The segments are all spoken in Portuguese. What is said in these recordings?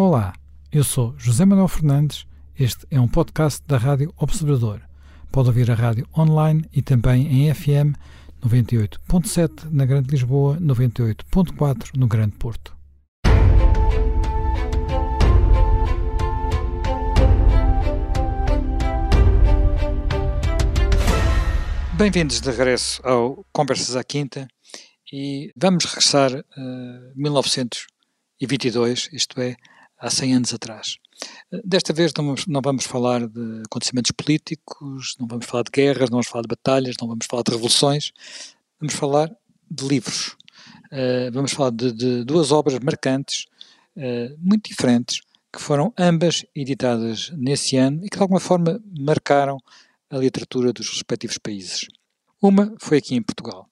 Olá, eu sou José Manuel Fernandes. Este é um podcast da Rádio Observador. Pode ouvir a rádio online e também em FM 98.7 na Grande Lisboa, 98.4 no Grande Porto. Bem-vindos de regresso ao Conversas à Quinta e vamos regressar a uh, 1922, isto é, há 100 anos atrás. Desta vez não vamos, não vamos, falar de acontecimentos políticos, não vamos falar de guerras, não vamos falar de batalhas, não vamos falar de revoluções, vamos falar de livros. Uh, vamos falar de, de, duas obras marcantes, uh, muito diferentes, que foram ambas editadas nesse ano e que de alguma forma marcaram a literatura dos respectivos países. Uma foi aqui em Portugal,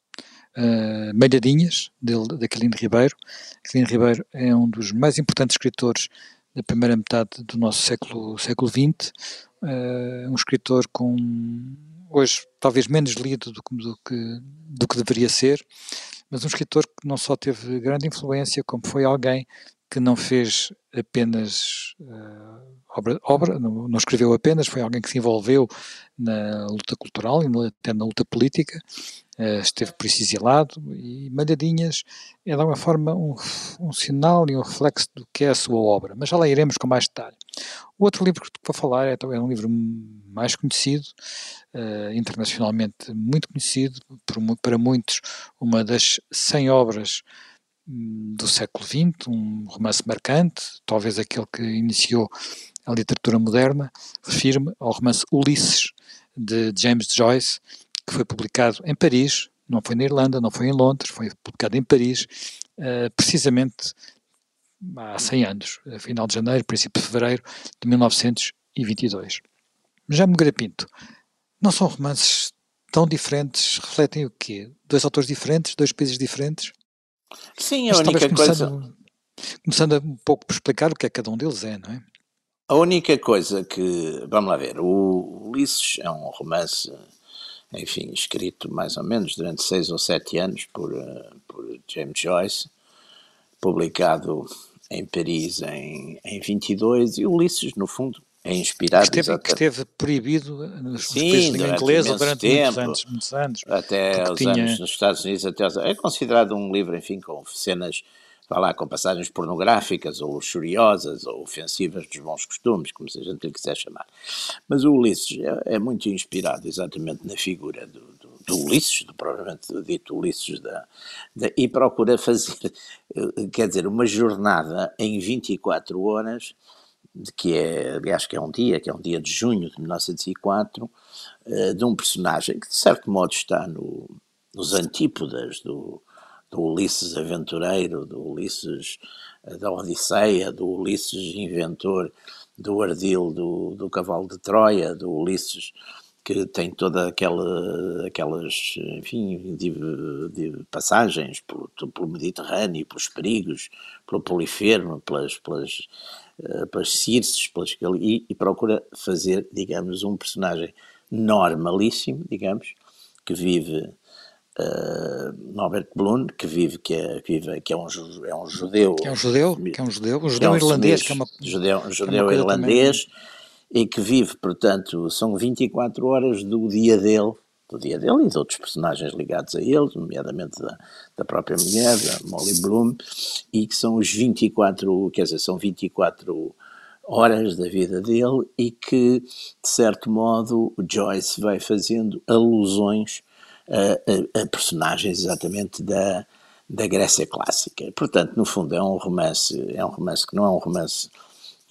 uh, Malhadinhas, dele, da Aquilino Ribeiro. Aquilino Ribeiro é um dos mais importantes escritores da primeira metade do nosso século, século XX, uh, um escritor com, hoje, talvez menos lido do que, do, que, do que deveria ser, mas um escritor que não só teve grande influência, como foi alguém que não fez apenas uh, obra, obra não, não, escreveu apenas, foi alguém que se envolveu na luta cultural e até na luta política, uh, esteve por isso exilado e Malhadinhas é de alguma forma um, um, sinal e um reflexo do que é a sua obra, mas já lá iremos com mais detalhe. O outro livro que vou falar é, é um livro mais conhecido, uh, internacionalmente muito conhecido, por, para muitos uma das 100 obras do século XX, um romance marcante, talvez aquele que iniciou a literatura moderna, refiro-me ao romance Ulisses, de James Joyce, que foi publicado em Paris, não foi na Irlanda, não foi em Londres, foi publicado em Paris, uh, precisamente há 100 anos, final de janeiro, princípio de fevereiro de 1922. Já me Pinto, não são romances tão diferentes, refletem o quê? Dois autores diferentes, dois países diferentes? Sim, a única coisa. Começando um pouco por explicar o que é que cada um deles é, não é? A única coisa que. Vamos lá ver. O Ulisses é um romance, enfim, escrito mais ou menos durante seis ou sete anos por, eh, por James Joyce, publicado em Paris em, em 22, e Ulisses, no fundo, é inspirado. Que esteve, que esteve proibido nos países de língua inglesa durante tempo, muitos anos, muitos anos. Até os tinha... anos nos Estados Unidos, até aos, é considerado um livro, enfim, com cenas, vá lá, com passagens pornográficas ou luxuriosas ou ofensivas dos bons costumes, como se a gente lhe quiser chamar. Mas o Ulisses é, é muito inspirado exatamente na figura do, do, do Ulisses, do provavelmente dito Ulisses, da, da, e procura fazer, quer dizer, uma jornada em 24 horas que é, aliás, que é um dia, que é um dia de junho de 1904, eh, de um personagem que de certo modo está no, nos antípodas do, do Ulisses aventureiro, do Ulisses eh, da Odisseia, do Ulisses inventor do ardil do, do cavalo de Troia, do Ulisses que tem toda aquela, aquelas, enfim, de, de passagens pelo, pelo, Mediterrâneo, pelos perigos, pelo Polifermo, pelas, pelas, uh, pelas Circes, pelas, e, e procura fazer, digamos, um personagem normalíssimo, digamos, que vive Uh, Norbert Blum, que vive, que é, que vive, que é um, é um judeu. Que é um judeu, que é um judeu, um judeu é um irlandês, que é uma. Judeu, um judeu é irlandês, também e que vive, portanto, são 24 horas do dia dele, do dia dele e de outros personagens ligados a ele, nomeadamente da, da própria mulher, da Molly Bloom, e que são os 24, quer dizer, são 24 horas da vida dele e que, de certo modo, o Joyce vai fazendo alusões a, a, a personagens exatamente da, da Grécia clássica. Portanto, no fundo, é um romance, é um romance que não é um romance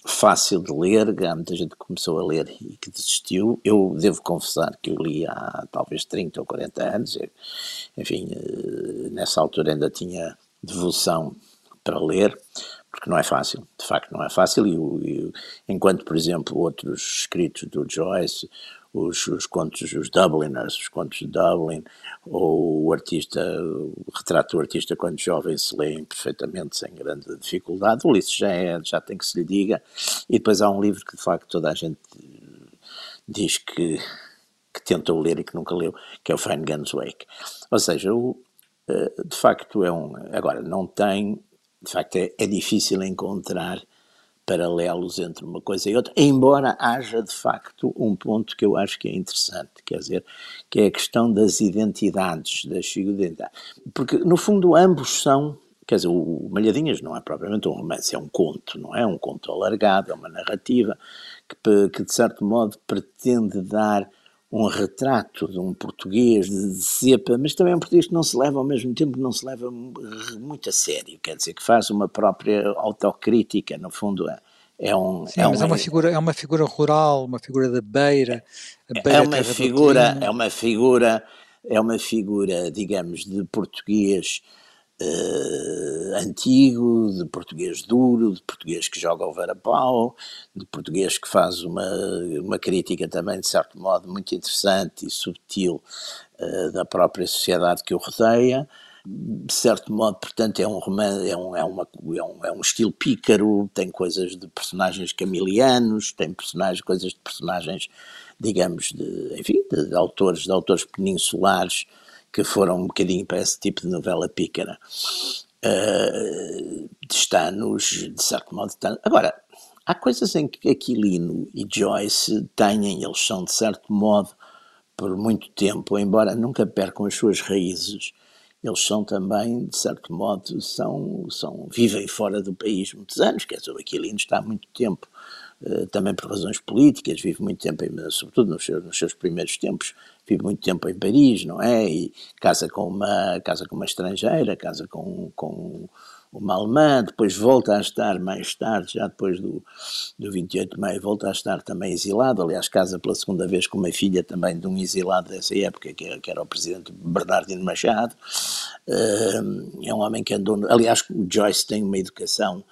fácil de ler, há muita gente que começou a ler e que desistiu. Eu devo confessar que eu li há talvez 30 ou 40 anos, enfim, eh, nessa altura ainda tinha devoção para ler, porque não é fácil, de facto não é fácil, e, e enquanto, por exemplo, outros escritos do Joyce, os, os contos, os Dubliners, os contos de Dublin, ou o artista, o retrato do artista quando jovem se lê perfeitamente, sem grande dificuldade. O Ulisses já, é, já tem que se lhe diga. E depois há um livro que de facto toda a gente diz que, que tentou ler e que nunca leu, que é o Fine Guns Wake. Ou seja, o, eh, de facto é um. Agora, não tem. De facto, é, é difícil encontrar paralelos entre uma coisa e outra, embora haja de facto um ponto que eu acho que é interessante, quer dizer, que é a questão das identidades, das figuras Porque, no fundo, ambos são Quer dizer, o Malhadinhas não é propriamente um romance, é um conto, não é? Um conto alargado, é uma narrativa que, que de certo modo pretende dar um retrato de um português de cepa, mas também é um português que não se leva ao mesmo tempo, não se leva muito a sério, quer dizer, que faz uma própria autocrítica, no fundo é, é um... Sim, é mas um, é uma figura, é uma figura rural, uma figura da beira, beira é uma figura, é uma figura, é uma figura, digamos, de português uh, antigo, de português duro, de português que joga o varapau, de português que faz uma, uma crítica também, de certo modo, muito interessante e subtil uh, da própria sociedade que o rodeia. De certo modo, portanto, é um romance, é um, é, uma, é, um, é um estilo pícaro, tem coisas de personagens camilianos, tem personagens, coisas de personagens, digamos, de, enfim, de, de autores, de autores peninsulares, que foram um bocadinho para esse tipo de novela pícara. Uh, está-nos, de certo modo, está... agora, há coisas em que Aquilino e Joyce têm, eles são, de certo modo, por muito tempo, embora nunca percam as suas raízes, eles são também, de certo modo, são, são, vivem fora do país muitos anos, quer dizer, o Aquilino está há muito tempo eh, também por razões políticas, vive muito tempo, em, sobretudo nos seus, nos seus, primeiros tempos, vive muito tempo em Paris, não é? E casa com uma, casa com uma estrangeira, casa com, com uma alemã, depois volta a estar mais tarde, já depois do, do 28 de maio, volta a estar também exilado, aliás, casa pela segunda vez com uma filha também de um exilado dessa época, que era, que era o presidente Bernardino Machado, eh, é um homem que andou, aliás, o Joyce tem uma educação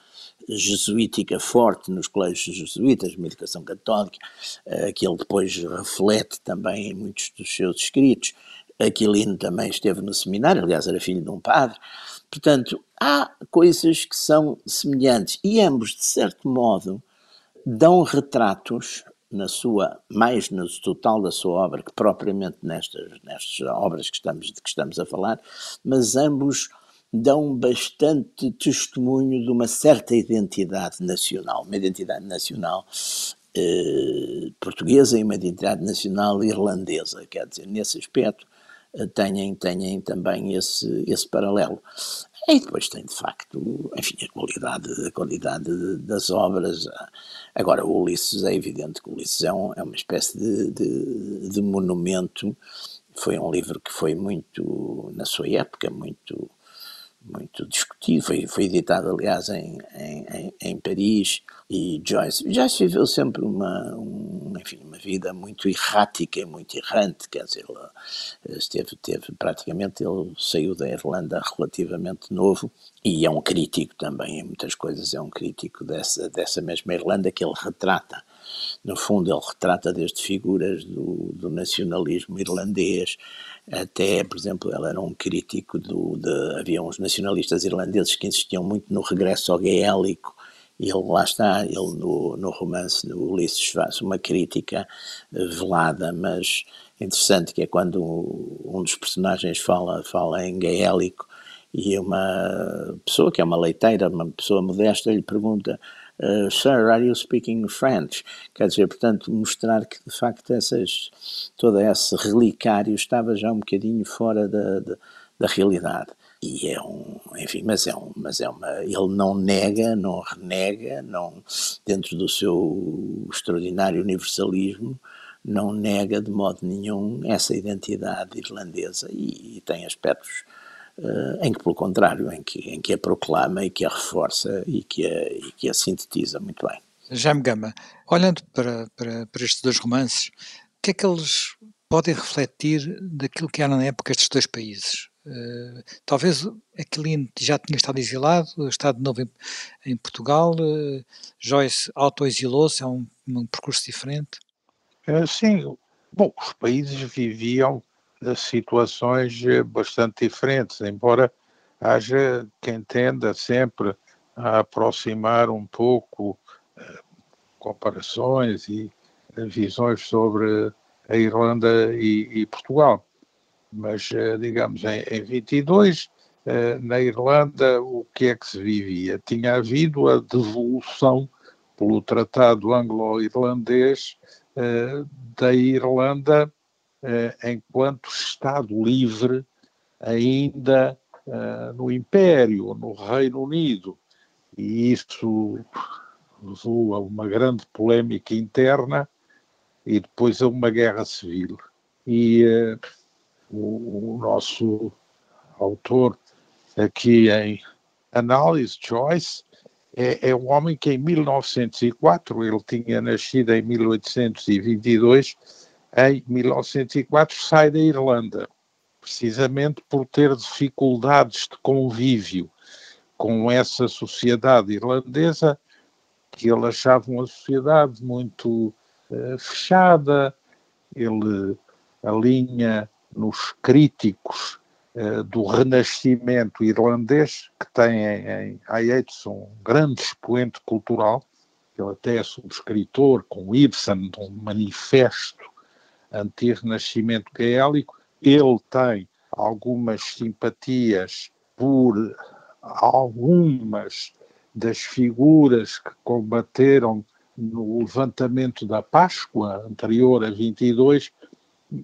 jesuítica forte nos colégios jesuítas, uma educação católica, uh, que ele depois reflete também em muitos dos seus escritos. Aquilino também esteve no seminário, aliás, era filho de um padre. Portanto, há coisas que são semelhantes e ambos, de certo modo, dão retratos na sua, mais no total da sua obra, que propriamente nestas, nestas obras que estamos, de que estamos a falar, mas ambos dão bastante testemunho de uma certa identidade nacional, uma identidade nacional eh, portuguesa e uma identidade nacional irlandesa, quer dizer, nesse aspecto eh, têm, têm também esse, esse paralelo. E depois tem, de facto, enfim, a qualidade, a qualidade das obras. Agora, o Ulisses, é evidente que o Ulisses é, um, é uma espécie de, de, de monumento. Foi um livro que foi muito, na sua época, muito muito discutido, foi, foi editado aliás em, em, em, Paris e Joyce, Joyce viveu sempre uma, um, enfim, uma vida muito errática e muito errante, quer dizer, ele esteve, teve, praticamente ele saiu da Irlanda relativamente novo e é um crítico também em muitas coisas, é um crítico dessa, dessa mesma Irlanda que ele retrata no fundo, ele retrata desde figuras do, do nacionalismo irlandês até, por exemplo, ele era um crítico do. De, havia uns nacionalistas irlandeses que insistiam muito no regresso ao gaélico. Ele lá está, ele no, no romance do Ulisses faz uma crítica velada, mas interessante, que é quando um dos personagens fala, fala em gaélico e uma pessoa que é uma leiteira, uma pessoa modesta, lhe pergunta Uh, Sir, are you speaking French? Quer dizer, portanto, mostrar que de facto essas, todo esse relicário estava já um bocadinho fora da, da, da realidade. E é um, enfim, mas é um, mas é uma, ele não nega, não renega, não, dentro do seu extraordinário universalismo, não nega de modo nenhum essa identidade irlandesa e, e tem aspectos em que, pelo contrário, em que, em que a proclama e que a reforça e que a, e que a sintetiza muito bem. Jaime Gama, olhando para, para, para estes dois romances, o que é que eles podem refletir daquilo que era na época estes dois países? Uh, talvez Aquilino já tinha estado exilado, está de novo em, em Portugal, uh, Joyce autoexilou-se, é um, um percurso diferente? sim, bom, os países viviam situações eh, bastante diferentes, embora haja quem tenda sempre a aproximar um pouco eh, comparações e eh, visões sobre a Irlanda e, e Portugal. Mas, digamos, em, em 22, na Irlanda, o que é que se vivia? Tinha havido a devolução pelo Tratado Anglo-Irlandês da Irlanda enquanto Estado livre ainda uh, no Império, no Reino Unido. E isso levou a uma grande polémica interna e depois a uma guerra civil. E o, o nosso autor aqui em análise, Joyce, é, é um homem que em 1904, ele tinha nascido em 1822, em 1904 sai da Irlanda, precisamente por ter dificuldades de convívio com essa sociedade irlandesa, que ele achava uma sociedade muito uh, fechada, ele alinha nos críticos uh, do renascimento irlandês, que tem em, em um grande expoente cultural, ele até é subscritor com Ibsen um manifesto anti-renascimento gaélico, ele tem algumas simpatias por algumas das figuras que combateram no levantamento da Páscoa anterior a 22,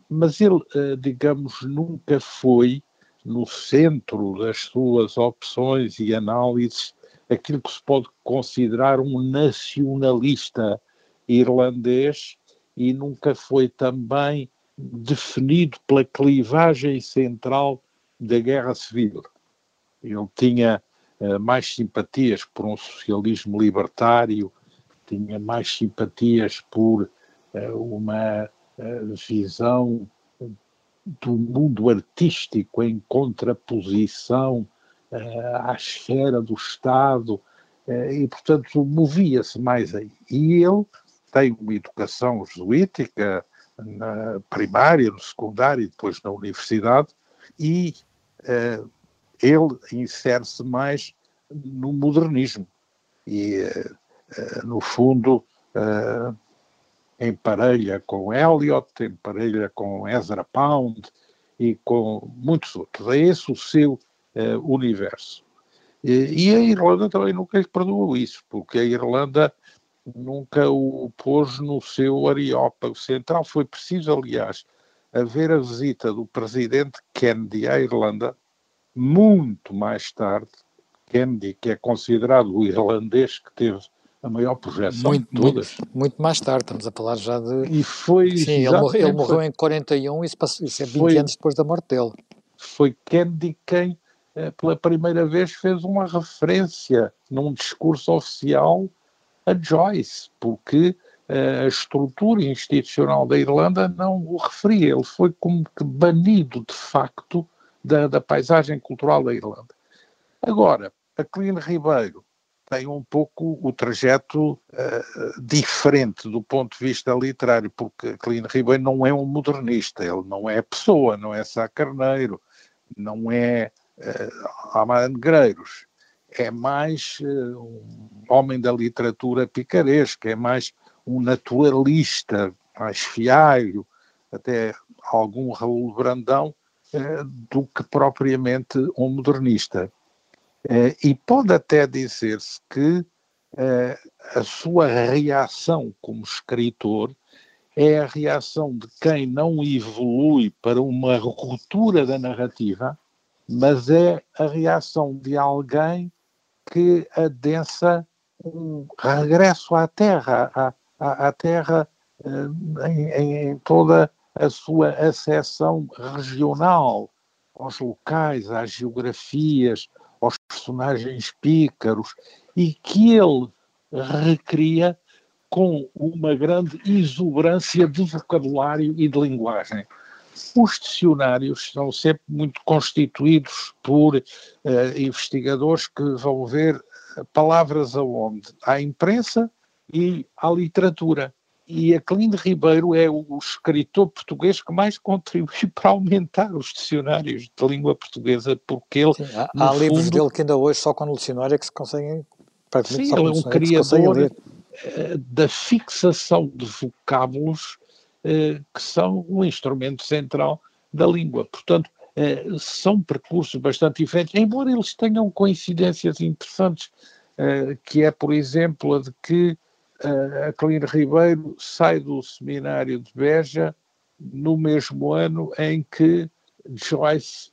mas ele, eh, digamos, nunca foi no centro das suas opções e análises aquilo que se pode considerar um nacionalista irlandês e nunca foi também definido pela clivagem central da Guerra Civil. Ele tinha uh, mais simpatias por um socialismo libertário, tinha mais simpatias por uh, uma uh, visão do mundo artístico em contraposição à esfera do Estado, e, portanto, movia-se mais aí. E ele tem uma educação jesuítica na primária, no secundário e depois na universidade, e uh, ele insere-se mais no modernismo. E, uh, no fundo, uh, emparelha com Eliot, emparelha com Ezra Pound e com muitos outros. É esse o seu universo. E, e a Irlanda também nunca lhe perdoou isso, porque a Irlanda nunca o pôs no seu areópago central. Foi preciso, aliás, haver a visita do presidente Kennedy à Irlanda muito mais tarde. Kennedy, que é considerado o irlandês que teve a maior projeção muito, de todas. Muito, muito, mais tarde, estamos a falar já de. E foi. Sim, ele, morreu, ele morreu em 41 e isso, passou, isso é 20 foi, anos depois da morte dele. Foi Kennedy quem, eh, pela primeira vez, fez uma referência num discurso oficial a Joyce, porque uh, a estrutura institucional da Irlanda não o referia. Ele foi como que banido de facto da, da paisagem cultural da Irlanda. Agora, a Clean Ribeiro tem um pouco o trajeto uh, diferente do ponto de vista literário, porque Clean Ribeiro não é um modernista, ele não é pessoa, não é Sá Carneiro, não é uh, é mais uh, um homem da literatura picaresca, é mais um naturalista, mais fiário, até algum Raul Brandão, uh, do que propriamente um modernista. Uh, e pode até dizer-se que a sua reação como escritor é a reação de quem não evolui para uma ruptura da narrativa, mas é a reação de alguém que adensa um regresso à terra, à, à, terra eh, em, em, toda a sua acessão regional, aos locais, às geografias, aos personagens pícaros, e que ele recria com uma grande exuberância de vocabulário e de linguagem. Os dicionários são sempre muito constituídos por uh, investigadores que vão ver palavras aonde? À imprensa e à literatura. E a Cline Ribeiro é o escritor português que mais contribui para aumentar os dicionários de língua portuguesa, porque ele. Sim, há, há fundo, livros dele que ainda hoje só com o dicionário é que se conseguem. Sim, ele é um criador eh, da fixação de vocábulos que são um instrumento central da língua. Portanto, eh, são percursos bastante diferentes, embora eles tenham coincidências interessantes, eh, que é, por exemplo, a de que uh, Aquilino Ribeiro sai do seminário de Beja no mesmo ano em que Joyce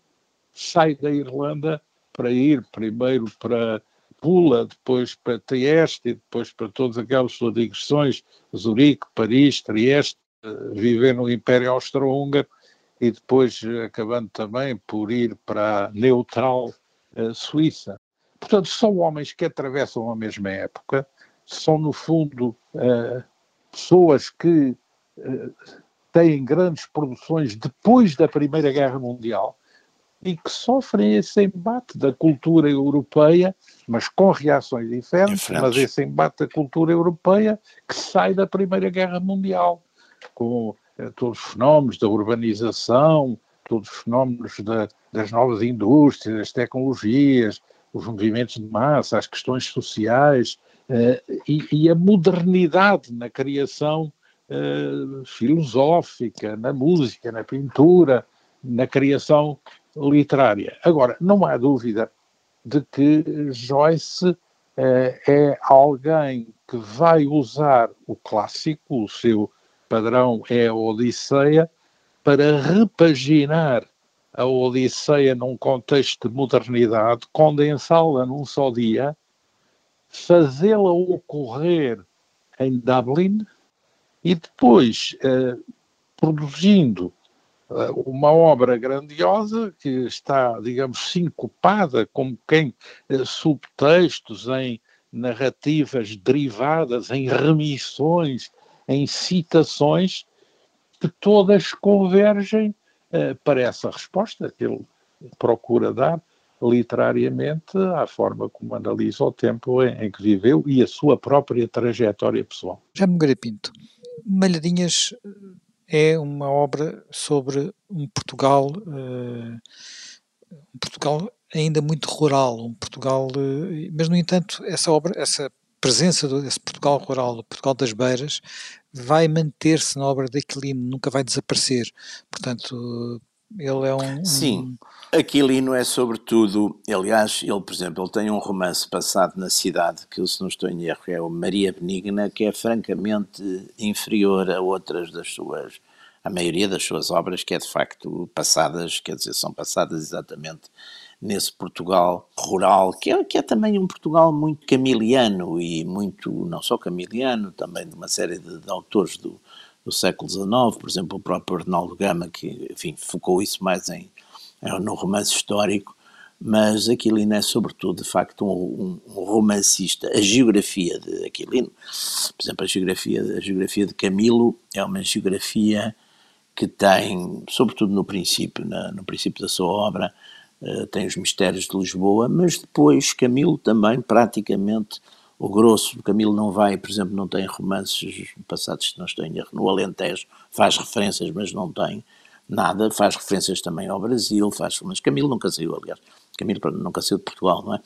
sai da Irlanda para ir primeiro para Pula, depois para Trieste depois para todas aquelas suas digressões, Zurique, Paris, Trieste, viver no Império Austro-Húngaro e depois acabando também por ir para a neutral uh, Suíça. Portanto, são homens que atravessam a mesma época, são, no fundo, uh, pessoas que uh, têm grandes produções depois da Primeira Guerra Mundial e que sofrem esse embate da cultura europeia, mas com reações diferentes, diferentes. mas esse embate da cultura europeia que sai da Primeira Guerra Mundial, com uh, todos os fenómenos da urbanização, todos os fenómenos da, das novas indústrias, das tecnologias, os movimentos de massa, as questões sociais uh, e, e, a modernidade na criação uh, filosófica, na música, na pintura, na criação literária. Agora, não há dúvida de que Joyce é alguém que vai usar o clássico, o seu padrão é a Odisseia, para repaginar a Odisseia num contexto de modernidade, condensá-la num só dia, fazê-la ocorrer em Dublin e depois eh, produzindo eh, uma obra grandiosa que está, digamos, sincopada, como quem eh, subtextos em narrativas derivadas, em remissões, em citações, que todas convergem eh, para essa resposta que ele procura dar literariamente à forma como analisa o tempo em, em que viveu e a sua própria trajetória pessoal. Já me Pinto, Malhadinhas eh, é uma obra sobre um Portugal, uh, um Portugal ainda muito rural, um Portugal, uh, mas no entanto essa obra, essa presença desse Portugal rural, do Portugal das Beiras, vai manter-se na obra de Aquilino, nunca vai desaparecer. Portanto, ele é um. Sim, Aquilino é sobretudo. Aliás, ele, por exemplo, ele tem um romance passado na cidade, que se não estou em erro é o Maria Benigna, que é francamente inferior a outras das suas. a maioria das suas obras, que é de facto passadas, quer dizer, são passadas exatamente nesse Portugal rural, que é, que é também um Portugal muito camiliano e muito, não só camiliano, também de uma série de, de autores do, do século XIX, por exemplo, o próprio Arnaldo Gama, que, enfim, focou isso mais em, no romance histórico, mas Aquilino é sobretudo, de facto, um, um, romancista. A geografia de Aquilino, por exemplo, a geografia, a geografia de Camilo é uma geografia que tem, sobretudo no princípio, na, no princípio da sua obra, tem os mistérios de Lisboa, mas depois Camilo também praticamente o grosso, Camilo não vai, por exemplo, não tem romances passados, se não estou em no Alentejo, faz referências, mas não tem nada, faz referências também ao Brasil, faz, mas Camilo nunca saiu, aliás, Camilo nunca saiu de Portugal, não é?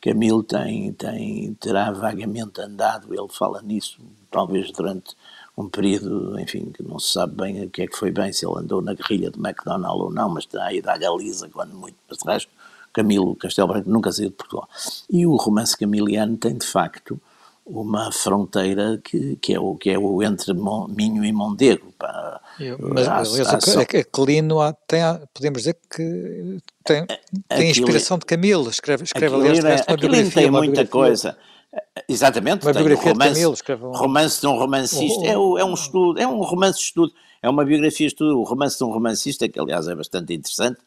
Camilo tem, tem, terá vagamente andado, ele fala nisso, talvez durante um período, enfim, que não se sabe bem o que é que foi bem, se ele andou na guerrilha de MacDonald ou não, mas terá ido à Galiza, quando muito, mas de resto, Camilo Castelo Branco nunca saiu de Portugal. E o romance camiliano tem, de facto, uma fronteira que, que, é, o, que é o entre Minho e Mondego. Pá. mas, aliás, só... Aquilino tem, podemos dizer que tem, tem inspiração de Camilo, escreve, escreve aliás, é, uma biografia. tem muita coisa. Exatamente, uma biografia um romance, de Camilo, escreve um... romance de um romancista, é, o, é um estudo, é um romance de estudo, é uma biografia de estudo, o romance de um romancista, que aliás é bastante interessante,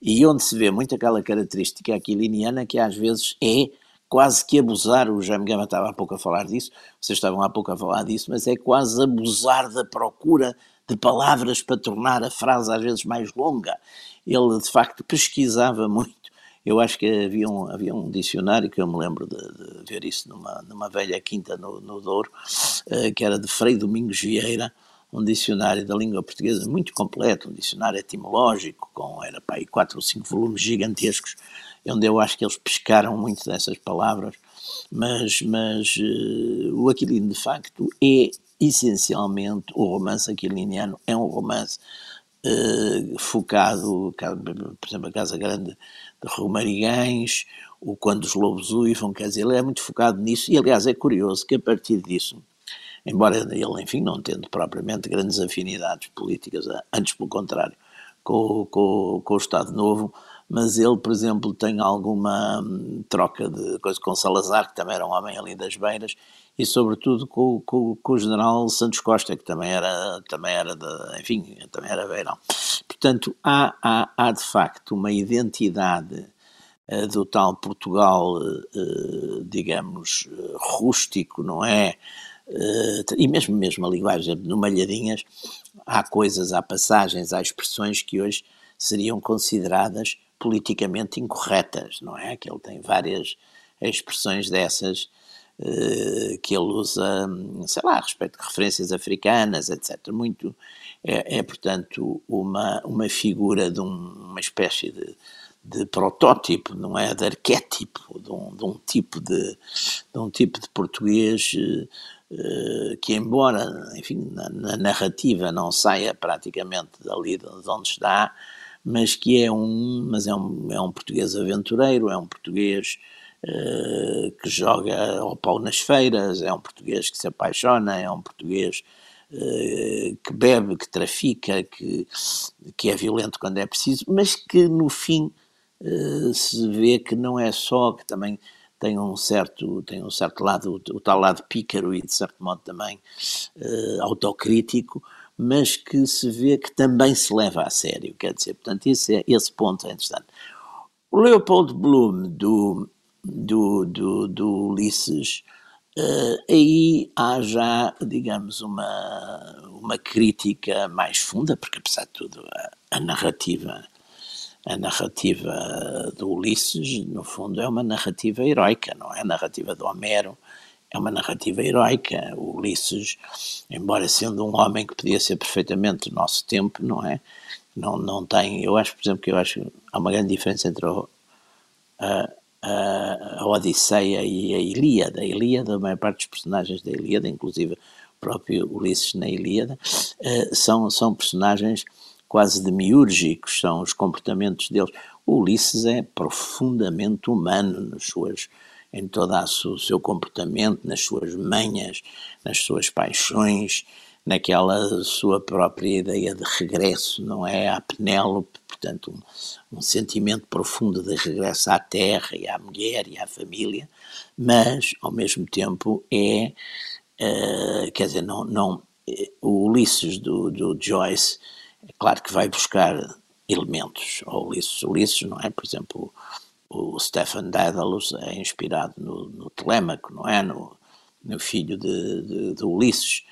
e onde se vê muito aquela característica aquiliniana que às vezes é quase que abusar, o Jaime Gama estava há pouco a falar disso, vocês estavam há pouco a falar disso, mas é quase abusar da procura de palavras para tornar a frase às vezes mais longa. Ele de facto pesquisava muito. Eu acho que havia um, havia um dicionário que eu me lembro de, de ver isso numa, numa velha quinta no, no Douro, uh, que era de Frei Domingos Vieira, um dicionário da língua portuguesa muito completo, um dicionário etimológico, com era para aí quatro ou cinco volumes gigantescos, onde eu acho que eles pescaram muito dessas palavras, mas, mas uh, o Aquilino, de facto, é essencialmente o romance aquiliniano, é um romance uh, focado, por exemplo, a Casa Grande de Romarigães, o Quando os Lobos Uivam, quer dizer, ele é muito focado nisso, e aliás é curioso que a partir disso embora ele, enfim, não tendo propriamente grandes afinidades políticas, antes pelo contrário, com, com, com o Estado Novo, mas ele, por exemplo, tem alguma hum, troca de coisa com Salazar, que também era um homem ali das beiras, e sobretudo com, com, com, o general Santos Costa, que também era, também era de, enfim, também era beirão. Portanto, há, há, há de facto uma identidade uh, do tal Portugal, uh, digamos, rústico, não é? E mesmo, mesmo a linguagem no Malhadinhas, há coisas, há passagens, há expressões que hoje seriam consideradas politicamente incorretas, não é? Que ele tem várias expressões dessas uh, que ele usa, sei lá, a respeito de referências africanas, etc. Muito, é, é portanto, uma, uma figura de um, uma espécie de, de protótipo, não é? De arquétipo, de um, de um tipo de, de um tipo de português uh, que, embora, enfim, na, na, narrativa não saia praticamente dali de onde está, mas que é um, mas é um, é um português aventureiro, é um português uh, que joga ao pau nas feiras, é um português que se apaixona, é um português uh, que bebe, que trafica, que, que é violento quando é preciso, mas que no fim uh, se vê que não é só, que também tem um certo, tem um certo lado, o, o tal lado pícaro e de certo modo também autocrítico, mas que se vê que também se leva a sério, quer dizer, portanto, esse, é, esse ponto é interessante. O Leopold Bloom, do, do, do, do Ulisses, uh, aí há já, digamos, uma, uma crítica mais funda, porque apesar de tudo, a, a narrativa a narrativa do Ulisses, no fundo, é uma narrativa heroica, não é a narrativa do Homero, é uma narrativa heroica. O Ulisses, embora sendo um homem que podia ser perfeitamente do nosso tempo, não é? Não, não tem. Eu acho, por exemplo, que eu acho há uma grande diferença entre a, a, a Odisseia e a Ilíada. A Ilíada, a maior parte dos personagens da Ilíada, inclusive o próprio Ulisses na Ilíada, uh, são, são personagens quase demiúrgicos, são os comportamentos deles. O Ulisses é profundamente humano nas suas em todo o seu comportamento, nas suas manhas, nas suas paixões, naquela sua própria ideia de regresso, não é? À Penélope, portanto, um, um, sentimento profundo de regresso à terra e à mulher e à família, mas, ao mesmo tempo, é, uh, quer dizer, não, não, o Ulisses do, do Joyce, é claro que vai buscar elementos ao Ulisses. Ulisses, não é? Por exemplo, o Stefan Daedalus é inspirado no, no não é? No, no filho de, de, de Ulisses,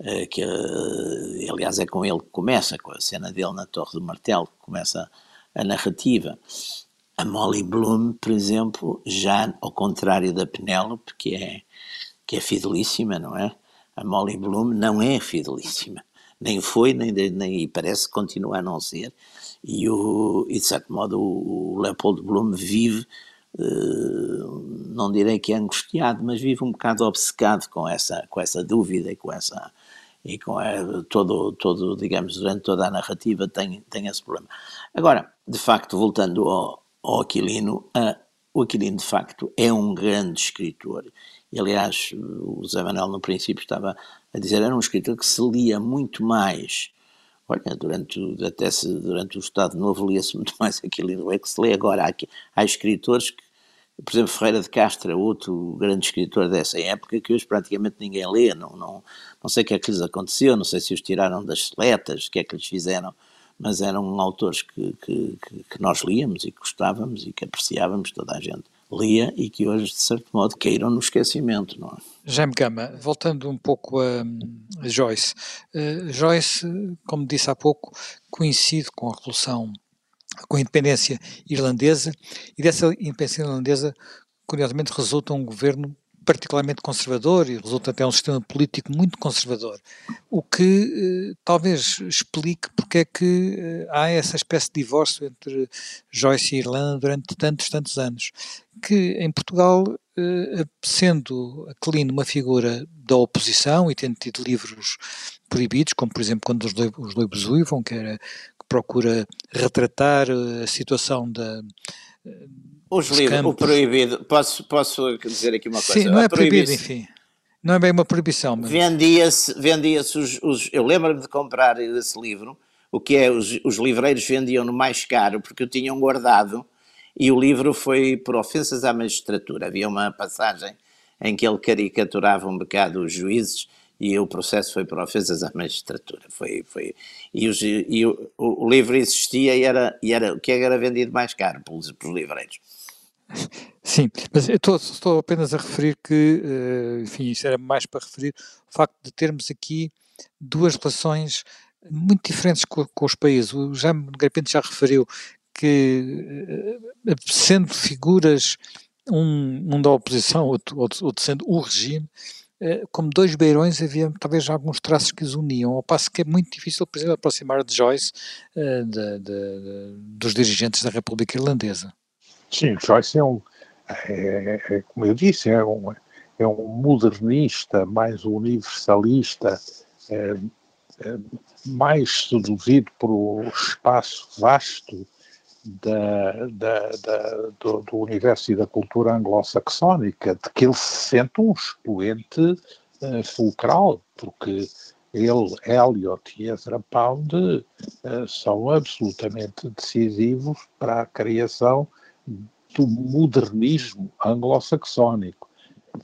eh, que eh, aliás é com ele que começa, com a cena dele na Torre do Martelo, que começa a narrativa. A Molly Bloom, por exemplo, já ao contrário da Penélope, que é, que é fidelíssima, não é? A Molly Bloom não é fidelíssima. Nem foi, nem, nem e parece que continua a não ser e, o, e de certo modo o, Leopold Bloom vive, uh, não direi que é angustiado, mas vive um bocado obcecado com essa, com essa dúvida e com essa e com a, todo, todo, digamos, durante toda a narrativa tem, tem esse problema. Agora, de facto, voltando ao, ao Aquilino, a, o Aquilino de facto é um grande escritor. E, aliás, o Zé Manuel no princípio estava a dizer, era um escritor que se lia muito mais Olha, durante, até se, durante o Estado Novo lia-se muito mais aquilo é que se lê agora. Há, há escritores que, por exemplo, Ferreira de Castro outro grande escritor dessa época que hoje praticamente ninguém lê. Não, não, não sei o que é que lhes aconteceu, não sei se os tiraram das seletas, o que é que lhes fizeram, mas eram autores que, que, que nós líamos e que gostávamos e que apreciávamos, toda a gente lia e que hoje, de certo modo, caíram no esquecimento, não é? Jaime Gama, voltando um pouco a, a Joyce. Uh, Joyce, como disse há pouco, coincide com a Revolução, com a independência irlandesa, e dessa independência irlandesa, curiosamente, resulta um governo particularmente conservador e resulta até um sistema político muito conservador, o que eh, talvez explique porque é que eh, há essa espécie de divórcio entre Joyce e Irlanda durante tantos, tantos anos, que em Portugal, eh, sendo Aquilino uma figura da oposição e tendo tido livros proibidos, como por exemplo quando os, os loibos uivam, que, era, que procura retratar a situação da os livros, o proibido, posso, posso dizer aqui uma coisa? Sim, não é proibido, enfim. Não é bem uma proibição, mas... Vendia-se, vendia-se os, os, Eu lembro-me de comprar esse livro, o que é, os, os livreiros vendiam-no mais caro porque o tinham guardado e o livro foi por ofensas à magistratura. Havia uma passagem em que ele caricaturava um bocado os juízes e o processo foi por ofensas à magistratura. Foi, foi, e, os, e o, o, livro existia e era, e era o que era vendido mais caro pelos, pelos livreiros. Sim, mas eu estou, estou apenas a referir que, eh, enfim, isso era mais para referir o facto de termos aqui duas relações muito diferentes com, com os países. O Jaime Garpente já referiu que, eh, sendo figuras, um, um da oposição, outro, outro, outro sendo o regime, eh, como dois beirões havia talvez alguns traços que os uniam, ao passo que é muito difícil, por exemplo, aproximar de Joyce de, de, de, dos dirigentes da República Irlandesa. Sim, Joyce é um, é, é, como eu disse, é um, é um modernista, mais universalista, é, é, mais seduzido pelo espaço vasto da, da, da, do, do, universo e da cultura anglo-saxónica, de que ele se sente um expoente uh, fulcral, porque ele, Eliot e Ezra Pound uh, são absolutamente decisivos para a criação do modernismo anglo-saxónico.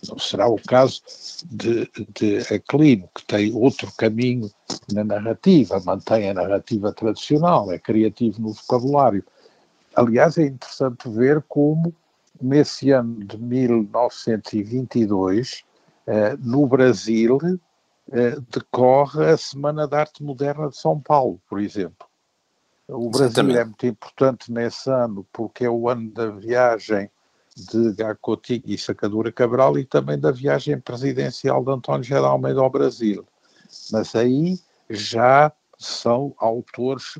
Não será o caso de, de que tem outro caminho na narrativa, mantém a narrativa tradicional, é criativo no vocabulário. Aliás, é interessante ver como, nesse ano de 1922, eh, no Brasil, eh, decorre a Semana de Arte Moderna de São Paulo, por exemplo. O Brasil Exatamente. é muito importante nesse ano porque é o ano da viagem de Gacotig e Sacadura Cabral e também da viagem presidencial de António Almeida ao Brasil. Mas aí já são autores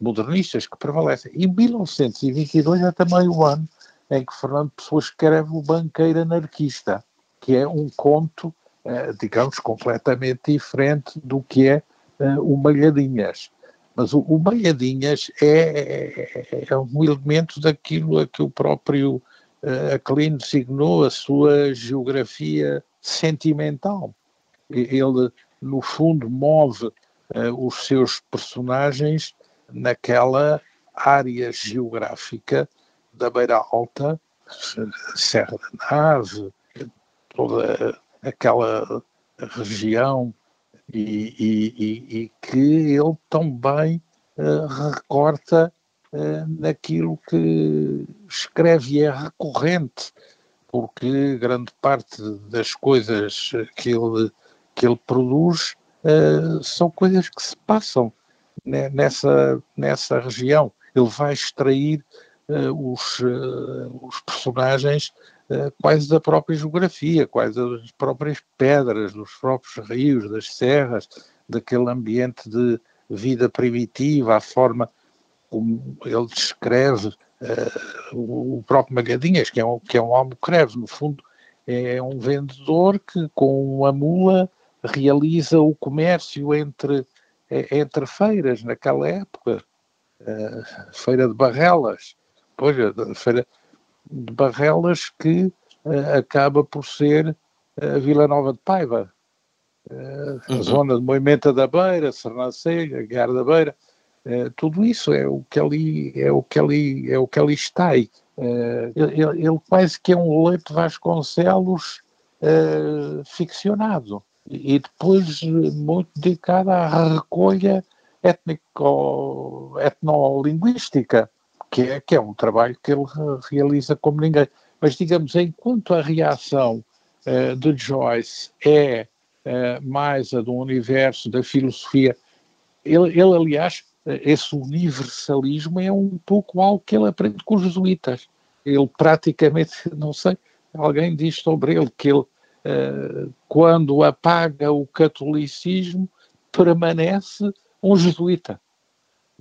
modernistas que prevalecem. E 1922 é também o ano em que Fernando Pessoa escreve O Banqueiro Anarquista, que é um conto, eh, digamos, completamente diferente do que é eh, o Malhadinhas. Mas o, o Malhadinhas é, é, é, um elemento daquilo a que o próprio uh, Aquilino designou a sua geografia sentimental. Ele, no fundo, move uh, os seus personagens naquela área geográfica da Beira Alta, Serra da Nave, toda aquela região e, e, e que ele também uh, recorta uh, naquilo que escreve e é recorrente, porque grande parte das coisas que ele, que ele produz uh, são coisas que se passam nessa, nessa região. Ele vai extrair os, os personagens eh, quase da própria geografia, quase das próprias pedras, dos próprios rios, das serras, daquele ambiente de vida primitiva, a forma como ele descreve uh, o próprio Magadinhas, que é um, que é um almocreve, no fundo é um vendedor que com uma mula realiza o comércio entre, eh, entre feiras naquela época, uh, feira de Barrelas, pois, feira de Barrelas que uh, acaba por ser a Vila Nova de Paiva. Uh, a uhum. zona de Moimenta da Beira, Sernancelha, Guiar da Beira, tudo isso é o que ali é o que ali é o que ali está aí. Ele, ele, quase que é um leite Vasconcelos ficcionado e depois muito dedicado à recolha étnico, etnolinguística que é, que é um trabalho que ele realiza como ninguém. Mas, digamos, enquanto a reação uh, de Joyce é uh, mais a do universo da filosofia, ele, ele, aliás, esse universalismo é um pouco algo que ele aprende com os jesuítas. Ele praticamente, não sei, alguém diz sobre ele que ele, uh, quando apaga o catolicismo, permanece um jesuíta.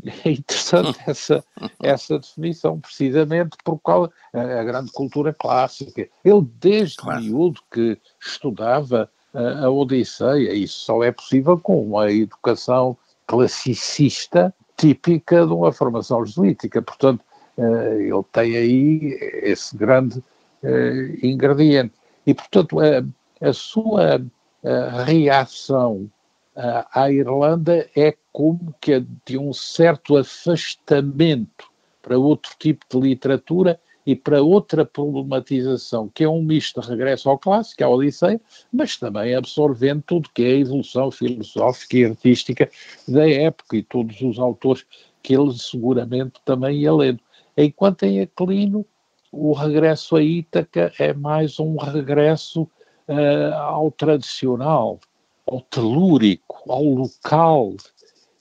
É interessante essa, essa definição, precisamente por causa a grande cultura clássica. Ele, desde claro. miúdo, que estudava a, a Odisseia, isso só é possível com uma educação classicista típica de uma formação jesuítica. Portanto, uh, ele tem aí esse grande uh, ingrediente. E, portanto, a, a sua a reação à Irlanda é como que de um certo afastamento para outro tipo de literatura e para outra problematização, que é um misto de regresso ao clássico, à Odisseia, mas também absorvendo tudo que é a evolução filosófica e artística da época e todos os autores que ele seguramente também ia lendo. Enquanto em Aquilino, o regresso a Ítaca é mais um regresso uh, ao tradicional, ao telúrico, ao local,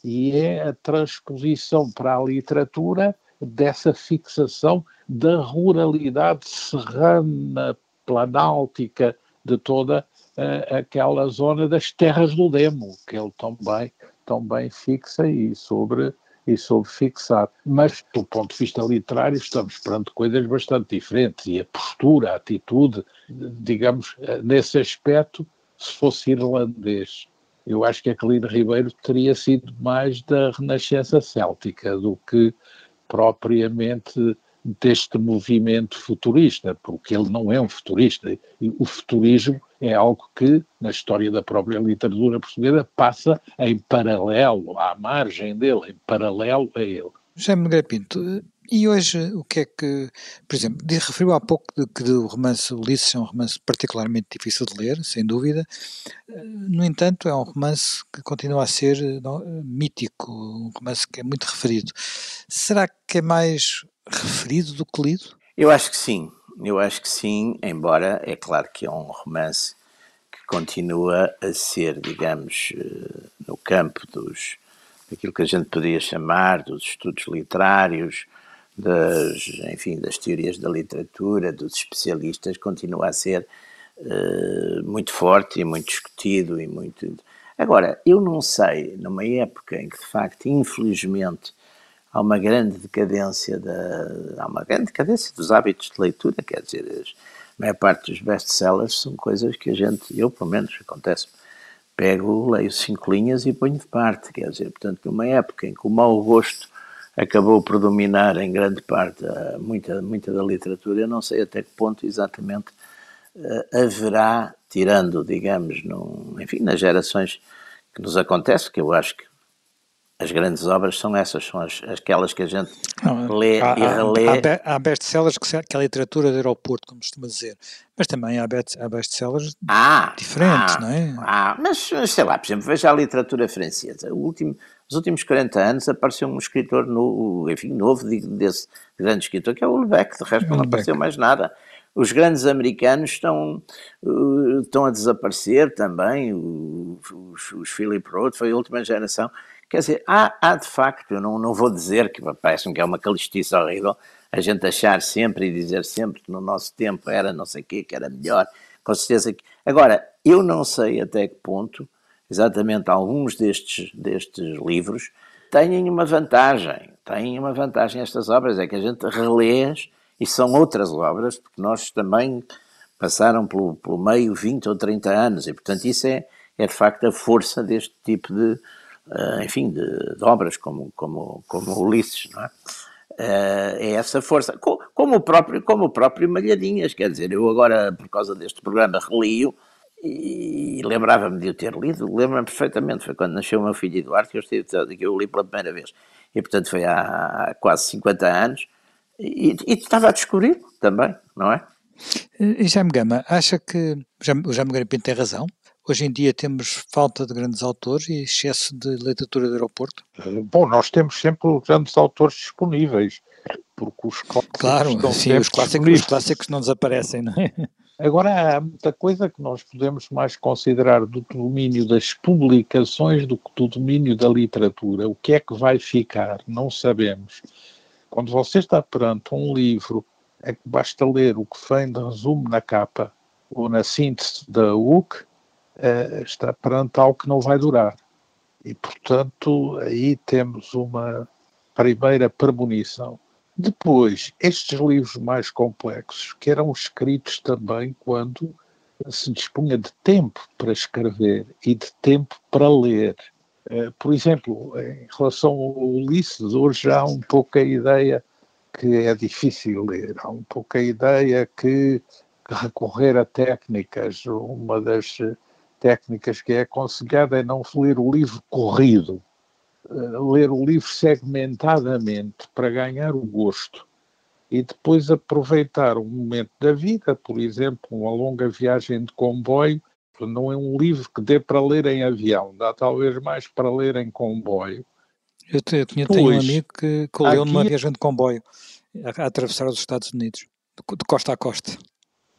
e é a transposição para a literatura dessa fixação da ruralidade serrana, planáltica, de toda uh, aquela zona das terras do Demo, que ele também, também fixa e sobre e soube fixar. Mas, do ponto de vista literário, estamos perante coisas bastante diferentes e a postura, a atitude, digamos, nesse aspecto, se fosse irlandês, eu acho que Aquilino Ribeiro teria sido mais da renascença céltica do que propriamente deste movimento futurista, porque ele não é um futurista. E o futurismo é algo que, na história da própria literatura portuguesa, passa em paralelo, à margem dele, em paralelo a ele. Jaime Nogueira Pinto, e hoje o que é que, por exemplo, referiu há pouco de, que o romance Ulisses é um romance particularmente difícil de ler, sem dúvida, no entanto é um romance que continua a ser não, mítico, um romance que é muito referido. Será que é mais referido do que lido? Eu acho que sim, eu acho que sim, embora é claro que é um romance que continua a ser, digamos, eh, no campo dos daquilo que a gente poderia chamar dos estudos literários, das, enfim, das teorias da literatura, dos especialistas, continua a ser uh, muito forte e muito discutido e muito. Agora, eu não sei, numa época em que de facto, infelizmente, há uma grande decadência da, há uma grande decadência dos hábitos de leitura, quer dizer, a maior parte dos best-sellers são coisas que a gente, eu pelo menos, acontece pego, leio cinco linhas e ponho de parte, quer dizer, portanto, numa época em que o mau gosto acabou por dominar em grande parte muita, muita da literatura, eu não sei até que ponto exatamente uh, haverá, tirando, digamos, num, enfim, nas gerações que nos acontece, que eu acho que as grandes obras são essas, são as, aquelas que a gente não, lê há, e relê. Há, há best-sellers que, que é a literatura de aeroporto, como costuma dizer, mas também há, best, há best-sellers ah, diferentes, ah, não é? Ah, mas sei lá, por exemplo, veja a literatura francesa. O último, nos últimos 40 anos apareceu um escritor no, enfim, novo desse grande escritor, que é o Lebec, de resto não apareceu mais nada. Os grandes americanos estão, uh, estão a desaparecer também, os, os Philip Roth foi a última geração. Quer dizer, há, há de facto, eu não, não vou dizer que parece-me que é uma calistice horrível, a gente achar sempre e dizer sempre que no nosso tempo era não sei o quê, que era melhor, com certeza que... Agora, eu não sei até que ponto, exatamente alguns destes, destes livros, têm uma vantagem, têm uma vantagem estas obras, é que a gente relê e são outras obras, porque nós também passaram pelo, pelo meio 20 ou 30 anos, e portanto isso é, é de facto a força deste tipo de, uh, enfim, de, de, obras como, como, como Ulisses, não é? Uh, é essa força, como o, próprio, como o próprio Malhadinhas, quer dizer, eu agora, por causa deste programa, relio e lembrava-me de o ter lido, lembro-me perfeitamente, foi quando nasceu o meu filho Eduardo que eu, estive, que eu li pela primeira vez, e portanto foi há, há quase 50 anos, e, e estava a descobrir também, não é? E Jaime Gama, acha que o Jaime Gama tem razão? Hoje em dia temos falta de grandes autores e excesso de literatura de aeroporto? Bom, nós temos sempre grandes autores disponíveis, porque os clássicos claro, estão sim, os clássicos, os clássicos não desaparecem, não é? Agora, há muita coisa que nós podemos mais considerar do domínio das publicações do que do domínio da literatura. O que é que vai ficar? Não sabemos. Quando você está perante um livro, é que basta ler o que vem de resumo na capa ou na síntese da UC uh, está perante algo que não vai durar. E, portanto, aí temos uma primeira premonição. Depois, estes livros mais complexos, que eram escritos também quando se dispunha de tempo para escrever e de tempo para ler. Uh, por exemplo, em relação ao Ulisses, hoje há um pouco a ideia que é difícil ler, há um pouco a ideia que recorrer a técnicas, uma das técnicas que é aconselhada é não ler o livro corrido, ler o livro segmentadamente para ganhar o gosto e depois aproveitar um momento da vida, por exemplo, uma longa viagem de comboio. Não é um livro que dê para ler em avião, dá talvez mais para ler em comboio. Eu, eu tinha, tenho um amigo que, que leu numa viagem de comboio a, a atravessar os Estados Unidos, de, de costa a costa.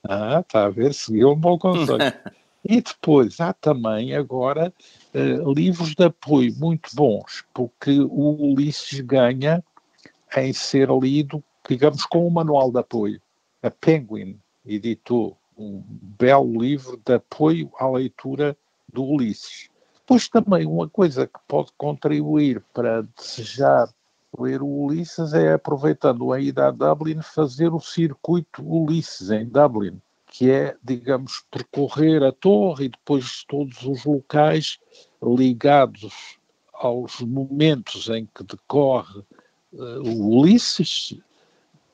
Ah, está a ver, seguiu um bom conselho. e depois há também agora uh, livros de apoio muito bons, porque o Ulisses ganha em ser lido digamos, com um manual de apoio. A Penguin editou um belo livro de apoio à leitura do Ulisses. Depois também uma coisa que pode contribuir para desejar ler o Ulisses é, aproveitando a ida a Dublin, fazer o circuito Ulisses em Dublin, que é, digamos, percorrer a torre e depois todos os locais ligados aos momentos em que decorre uh, o Ulisses,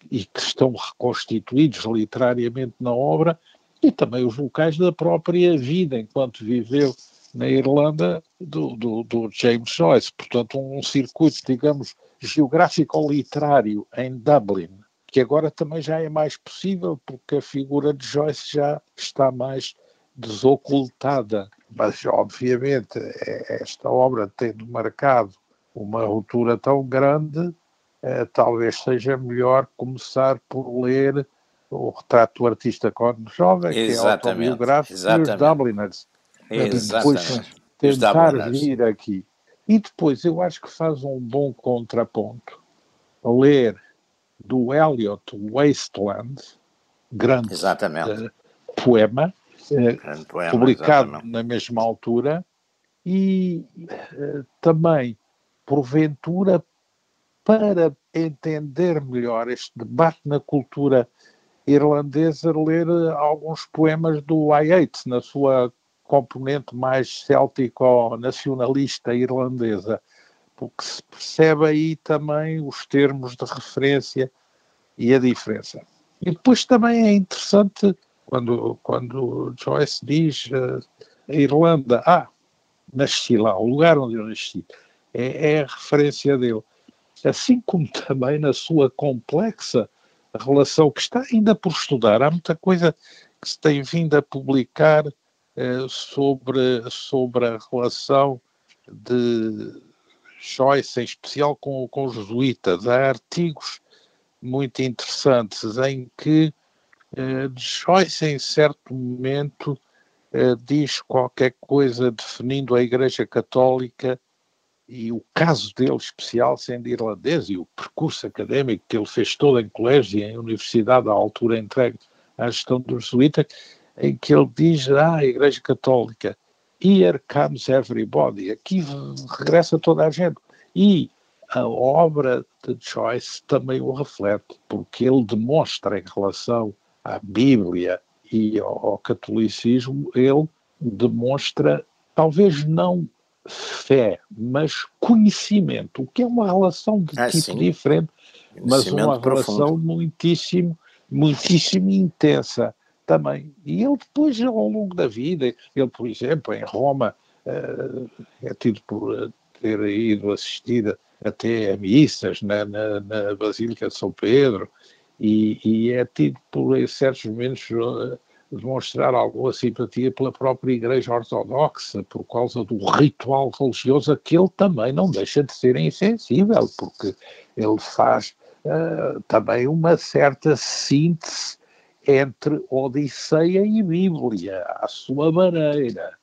e que estão reconstituídos literariamente na obra, e também os locais da própria vida enquanto viveu na Irlanda do, do, do James Joyce. Portanto, um circuito, digamos, geográfico-literário em Dublin, que agora também já é mais possível porque a figura de Joyce já está mais desocultada. Mas, obviamente, é, esta obra tendo marcado uma ruptura tão grande, eh, talvez seja melhor começar por ler o retrato do artista quando jovem, exatamente, que é autobiográfico, exatamente. e os Dubliners. Depois tentar vir aqui. E depois eu acho que faz um bom contraponto ler do Eliot Wasteland, grande uh, poema, uh, poema, publicado exatamente. na mesma altura, e uh, também, porventura, para entender melhor este debate na cultura irlandesa, ler alguns poemas do Yeats, na sua componente mais céltico-nacionalista irlandesa, porque se percebe aí também os termos de referência e a diferença. E depois também é interessante quando, quando Joyce diz uh, a Irlanda, ah, nasci lá, o lugar onde eu nasci, é, é a referência dele assim como também na sua complexa relação, que está ainda por estudar. Há muita coisa que se tem vindo a publicar eh, sobre, sobre a relação de Joyce, em especial com, com os jesuítas. Há artigos muito interessantes em que eh, Joyce, em certo momento, eh, diz qualquer coisa definindo a Igreja Católica e o caso dele especial sendo irlandês e o percurso académico que ele fez todo em colégio e em universidade à altura entregue à gestão do jesuíta, em que ele diz, ah, a Igreja Católica, here comes everybody, aqui regressa toda a gente. E a obra de Joyce também o reflete, porque ele demonstra em relação à Bíblia e ao, ao catolicismo, ele demonstra, talvez não fé, mas conhecimento, o que é uma relação de ah, tipo sim. diferente, mas uma relação muitíssimo, muitíssimo intensa também. E ele depois, ao longo da vida, ele, por exemplo, em Roma, uh, é tido por eh, ter ido assistir até a missas na, na, na Basílica de São Pedro, e, e, é tido por, em certos momentos, uh, demonstrar alguma simpatia pela própria Igreja Ortodoxa, por causa do ritual religioso, que ele também não deixa de ser insensível, porque ele faz uh, também uma certa síntese entre Odisseia e Bíblia, à sua maneira.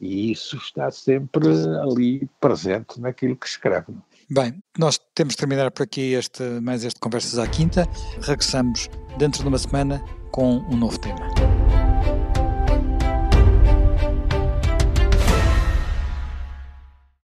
E isso está sempre ali presente naquilo que escreve. Bem, nós temos de terminar por aqui este, mais este Conversas à Quinta. Regressamos dentro de uma semana com um novo tema.